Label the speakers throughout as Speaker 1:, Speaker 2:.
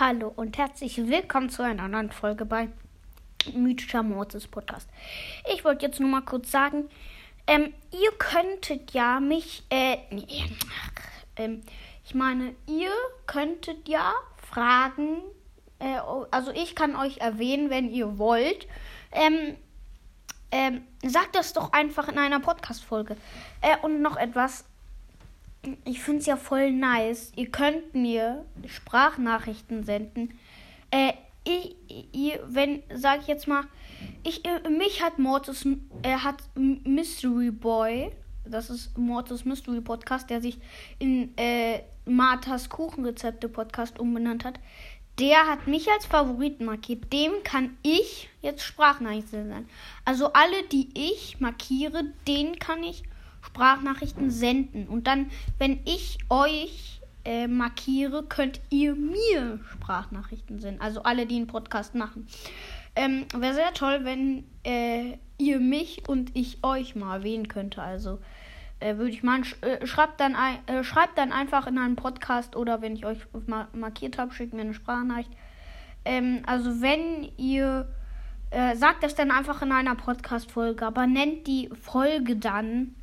Speaker 1: Hallo und herzlich willkommen zu einer neuen Folge bei Mythischer Mortis Podcast. Ich wollte jetzt nur mal kurz sagen, ähm, ihr könntet ja mich, äh, nee, ähm, ich meine, ihr könntet ja fragen, äh, also ich kann euch erwähnen, wenn ihr wollt. Ähm, ähm, sagt das doch einfach in einer Podcast-Folge. Äh, und noch etwas ich finde es ja voll nice. Ihr könnt mir Sprachnachrichten senden. Äh, ich, ihr, wenn, sag ich jetzt mal, ich, äh, mich hat Mortis, er hat Mystery Boy, das ist Mortis Mystery Podcast, der sich in äh, Marthas Kuchenrezepte Podcast umbenannt hat. Der hat mich als Favoriten markiert. Dem kann ich jetzt Sprachnachrichten senden. Also alle, die ich markiere, denen kann ich Sprachnachrichten senden. Und dann, wenn ich euch äh, markiere, könnt ihr mir Sprachnachrichten senden. Also alle, die einen Podcast machen. Ähm, Wäre sehr toll, wenn äh, ihr mich und ich euch mal erwähnen könnte. Also äh, würde ich mal äh, schreibt dann ein, äh, schreibt dann einfach in einen Podcast oder wenn ich euch ma markiert habe, schickt mir eine Sprachnachricht. Ähm, also wenn ihr äh, sagt das dann einfach in einer Podcast-Folge, aber nennt die Folge dann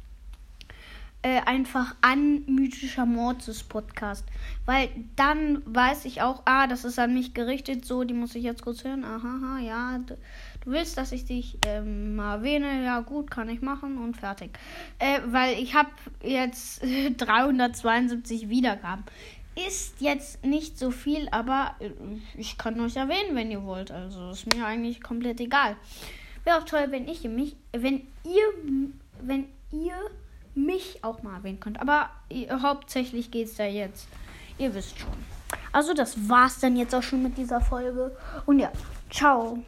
Speaker 1: äh, einfach an mythischer Mortis Podcast. Weil dann weiß ich auch, ah, das ist an mich gerichtet, so, die muss ich jetzt kurz hören. Aha, ja, du, du willst, dass ich dich ähm, mal erwähne. Ja, gut, kann ich machen und fertig. Äh, weil ich habe jetzt 372 Wiedergaben. Ist jetzt nicht so viel, aber äh, ich kann euch erwähnen, wenn ihr wollt. Also ist mir eigentlich komplett egal. Wäre auch toll, wenn ich mich, wenn ihr, wenn mich auch mal erwähnen könnt. Aber hauptsächlich geht es da jetzt. Ihr wisst schon. Also das war's dann jetzt auch schon mit dieser Folge. Und ja, ciao.